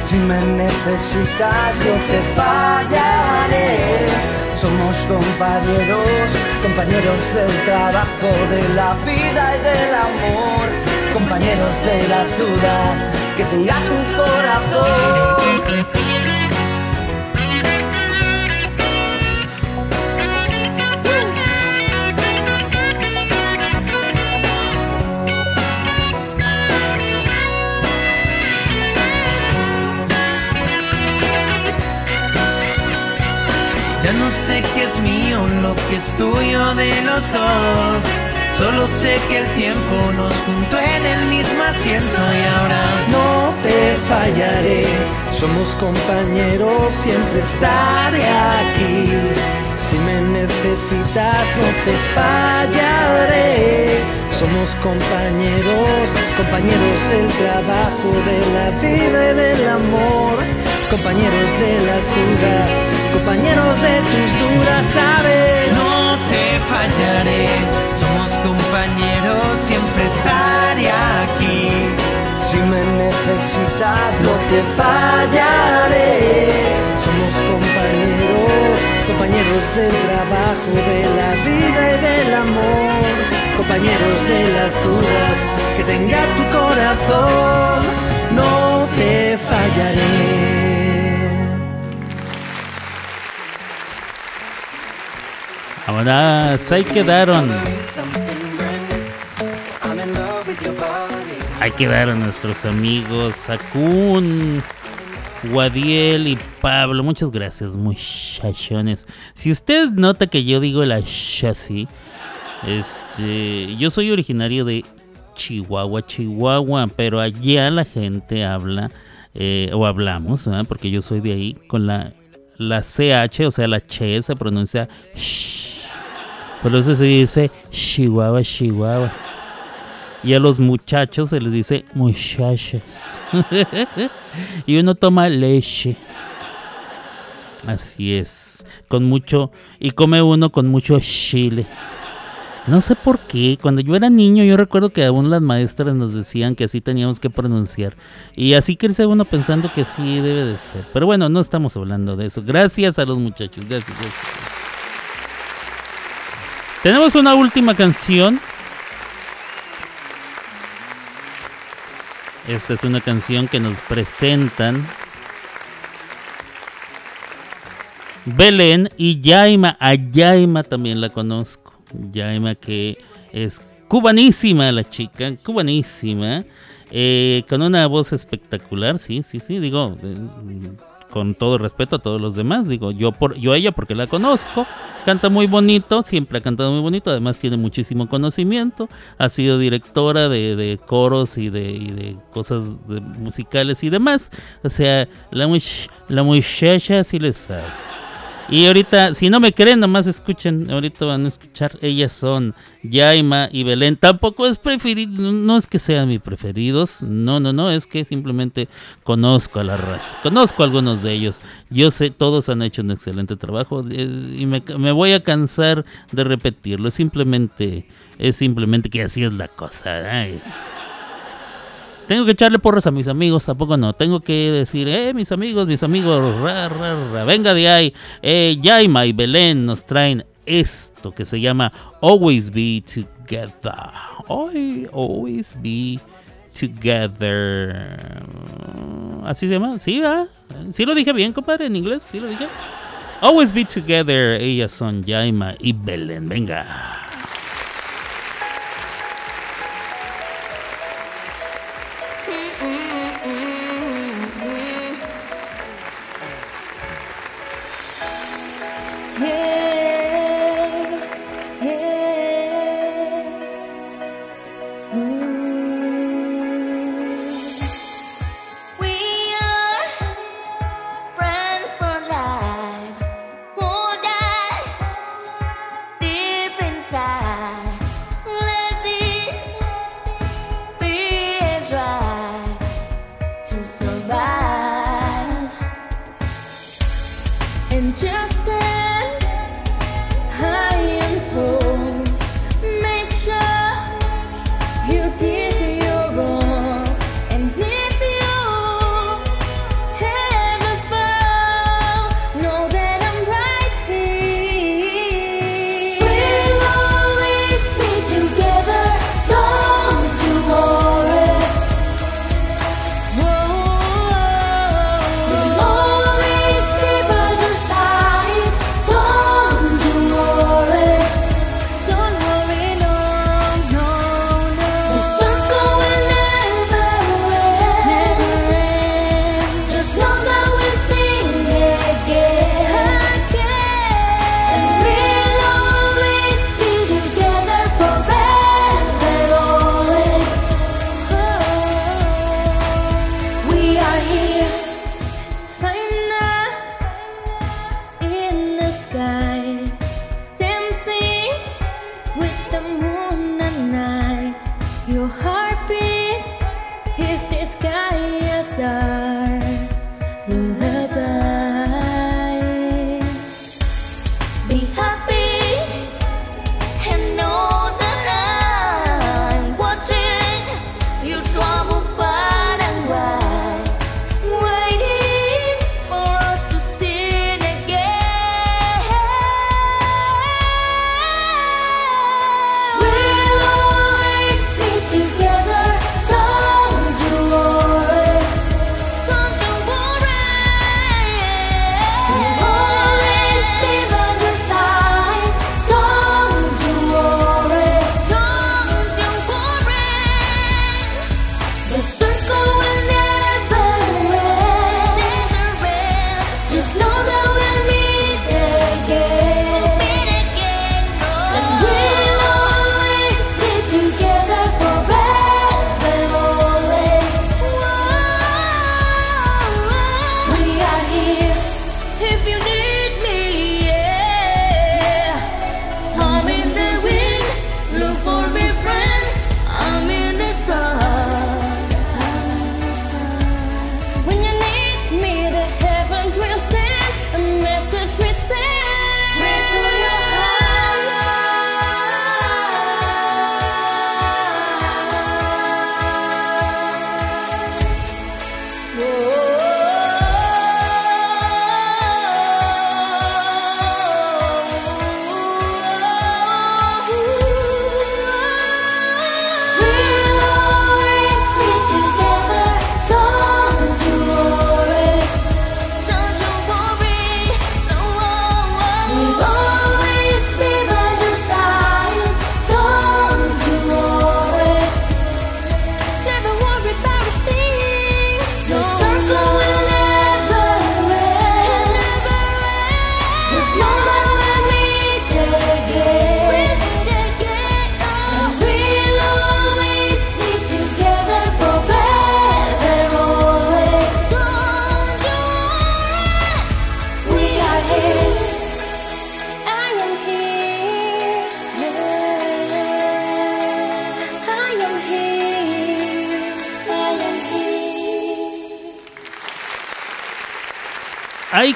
Si me necesitas, yo te fallaré. Somos compañeros, compañeros del trabajo, de la vida y del amor. Compañeros de las dudas que tenga tu corazón. Sé qué es mío, lo que es tuyo de los dos. Solo sé que el tiempo nos juntó en el mismo asiento y ahora No te fallaré, somos compañeros, siempre estaré aquí. Si me necesitas, no te fallaré. Somos compañeros, compañeros del trabajo, de la vida y del amor. Compañeros de las dudas, compañeros de tus dudas, sabes. No te fallaré, somos compañeros, siempre estaré aquí. Si me necesitas, no te fallaré. Somos compañeros, compañeros del trabajo, de la vida y del amor. Compañeros de las dudas que tenga tu corazón, no te fallaré. Vámonos, ahí quedaron. Ahí quedaron nuestros amigos Sakun, Guadiel y Pablo. Muchas gracias, muchachones. Si usted nota que yo digo la chasis, este, yo soy originario de Chihuahua, Chihuahua, pero allá la gente habla eh, o hablamos, ¿verdad? porque yo soy de ahí con la la CH, o sea, la Che se pronuncia sh. Por eso se dice Chihuahua, Chihuahua. Y a los muchachos se les dice muchachas. y uno toma leche. Así es. Con mucho. Y come uno con mucho chile. No sé por qué. Cuando yo era niño, yo recuerdo que aún las maestras nos decían que así teníamos que pronunciar. Y así crece uno pensando que así debe de ser. Pero bueno, no estamos hablando de eso. Gracias a los muchachos. Gracias. gracias. Tenemos una última canción. Esta es una canción que nos presentan Belén y Yaima. A Yaima también la conozco. Yaima que es cubanísima la chica, cubanísima. eh, con una voz espectacular, sí, sí, sí, digo, eh, con todo respeto a todos los demás, digo, yo por yo a ella porque la conozco, canta muy bonito, siempre ha cantado muy bonito, además tiene muchísimo conocimiento, ha sido directora de, de coros y de, y de cosas de- musicales y demás, o sea, la, much- la muchacha sí le. Y ahorita, si no me creen, nomás escuchen. Ahorita van a escuchar. Ellas son Yaima y Belén. Tampoco es preferido, no es que sean mis preferidos. No, no, no. Es que simplemente conozco a la raza. Conozco a algunos de ellos. Yo sé, todos han hecho un excelente trabajo. eh, Y me, me voy a cansar de repetirlo. Es simplemente, es simplemente que así es la cosa. ¿eh? Tengo que echarle porras a mis amigos, ¿a poco no? Tengo que decir, eh, mis amigos, mis amigos, ra, venga de ahí. Eh, Yaima y Belén nos traen esto que se llama Always Be Together. Ay, always Be Together. ¿Así se llama? ¿Sí, va? ¿Sí lo dije bien, compadre, en inglés? ¿Sí lo dije? Always Be Together. Ellas son Yaima y Belén. Venga. and just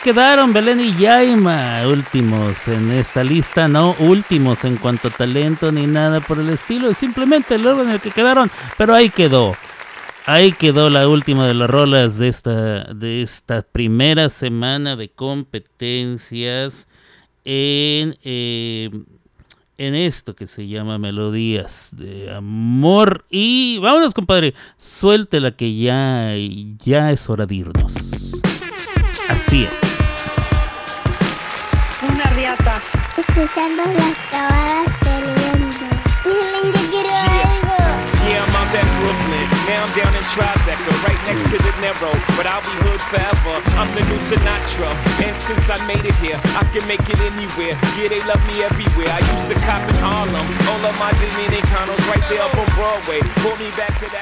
quedaron Belén y Yaima, últimos en esta lista, no últimos en cuanto a talento ni nada por el estilo, es simplemente el orden en el que quedaron, pero ahí quedó. Ahí quedó la última de las rolas de esta, de esta primera semana de competencias en, eh, en esto que se llama Melodías de Amor. Y vámonos, compadre, suéltela que ya, ya es hora de irnos. Así es. Una riata. Escuchando las cabadas del viento. I'm down in Tribeca, right next to the Narrow. But I'll be hood forever. I'm the new Sinatra. And since I made it here, I can make it anywhere. Yeah, they love me everywhere. I used to cop in Harlem.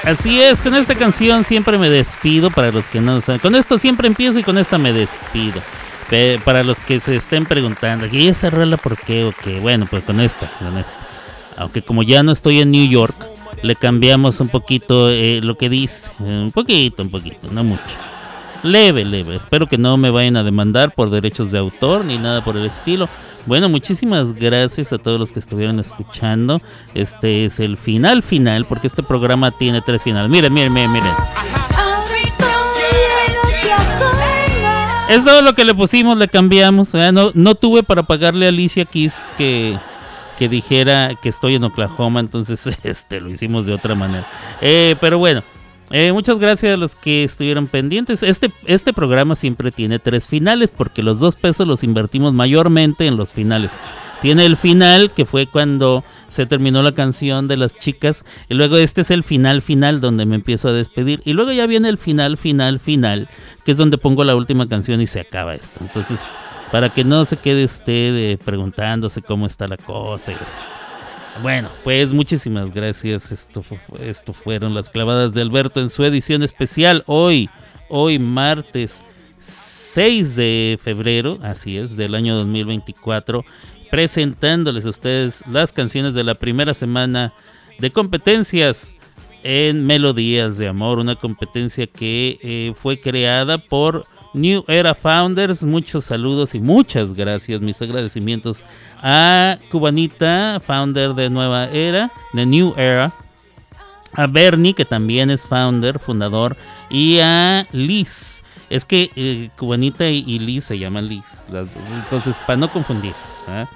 Así es, con esta canción siempre me despido, para los que no lo saben. Con esto siempre empiezo y con esta me despido. Para los que se estén preguntando, ¿y esa rola por qué o qué? Bueno, pues con esta, con esta. Aunque como ya no estoy en New York, le cambiamos un poquito eh, lo que dice. Eh, Un poquito, un poquito, no mucho. Leve, leve. Espero que no me vayan a demandar por derechos de autor ni nada por el estilo. Bueno, muchísimas gracias a todos los que estuvieron escuchando. Este es el final final, porque este programa tiene tres finales. Miren, miren, miren, miren. Es todo lo que le pusimos, le cambiamos. ¿eh? No, no tuve para pagarle a Alicia Keys que, que dijera que estoy en Oklahoma, entonces este lo hicimos de otra manera. Eh, pero bueno, eh, muchas gracias a los que estuvieron pendientes. Este, este programa siempre tiene tres finales porque los dos pesos los invertimos mayormente en los finales. Tiene el final, que fue cuando se terminó la canción de las chicas. Y luego este es el final final donde me empiezo a despedir. Y luego ya viene el final final final, que es donde pongo la última canción y se acaba esto. Entonces, para que no se quede usted eh, preguntándose cómo está la cosa y eso. Bueno, pues muchísimas gracias. Esto, esto fueron las clavadas de Alberto en su edición especial hoy, hoy martes 6 de febrero, así es, del año 2024, presentándoles a ustedes las canciones de la primera semana de competencias en Melodías de Amor, una competencia que eh, fue creada por New Era Founders. Muchos saludos y muchas gracias, mis agradecimientos a Cubanita, founder de Nueva Era, de New Era, a Bernie, que también es founder, fundador, y a Liz. Es que eh, Cubanita y, Liz se llaman Liz, las dos. entonces para no confundirlas. ¿ah?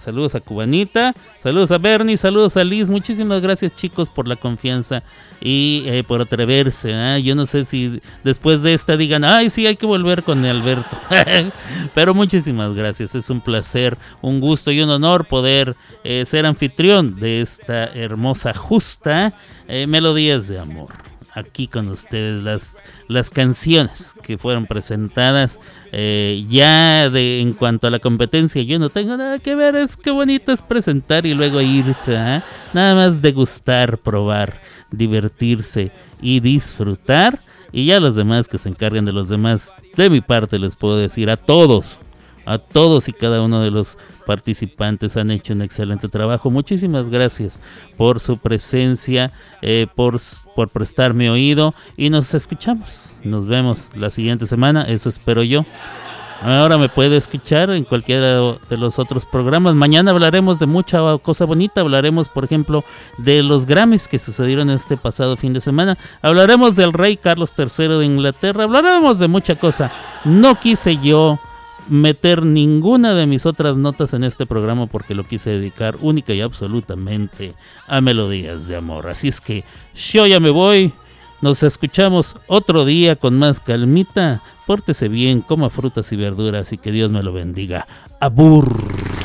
Saludos a Cubanita, saludos a Bernie, saludos a Liz. Muchísimas gracias chicos por la confianza y eh, por atreverse. ¿ah? Yo no sé si después de esta digan, ay sí, hay que volver con Alberto. Pero muchísimas gracias, es un placer, un gusto y un honor poder eh, ser anfitrión de esta hermosa, justa eh, Melodías de Amor aquí con ustedes las, las canciones que fueron presentadas. Eh, ya de en cuanto a la competencia, yo no tengo nada que ver. Es que bonito es presentar y luego irse. ¿ah? Nada más degustar, probar, divertirse y disfrutar. Y ya los demás que se encarguen de los demás, de mi parte les puedo decir a todos, a todos y cada uno de los participantes han hecho un excelente trabajo. Muchísimas gracias por su presencia, eh, por, por prestarme oído y nos escuchamos. Nos vemos la siguiente semana, eso espero yo. Ahora me puede escuchar en cualquiera de los otros programas. Mañana hablaremos de mucha cosa bonita. Hablaremos, por ejemplo, de los Grammys que sucedieron este pasado fin de semana. Hablaremos del rey Carlos III de Inglaterra. Hablaremos de mucha cosa. No quise yo meter ninguna de mis otras notas en este programa porque lo quise dedicar única y absolutamente a melodías de amor. Así es que yo ya me voy. Nos escuchamos otro día con más calmita. Pórtese bien, coma frutas y verduras y que Dios me lo bendiga. Abur.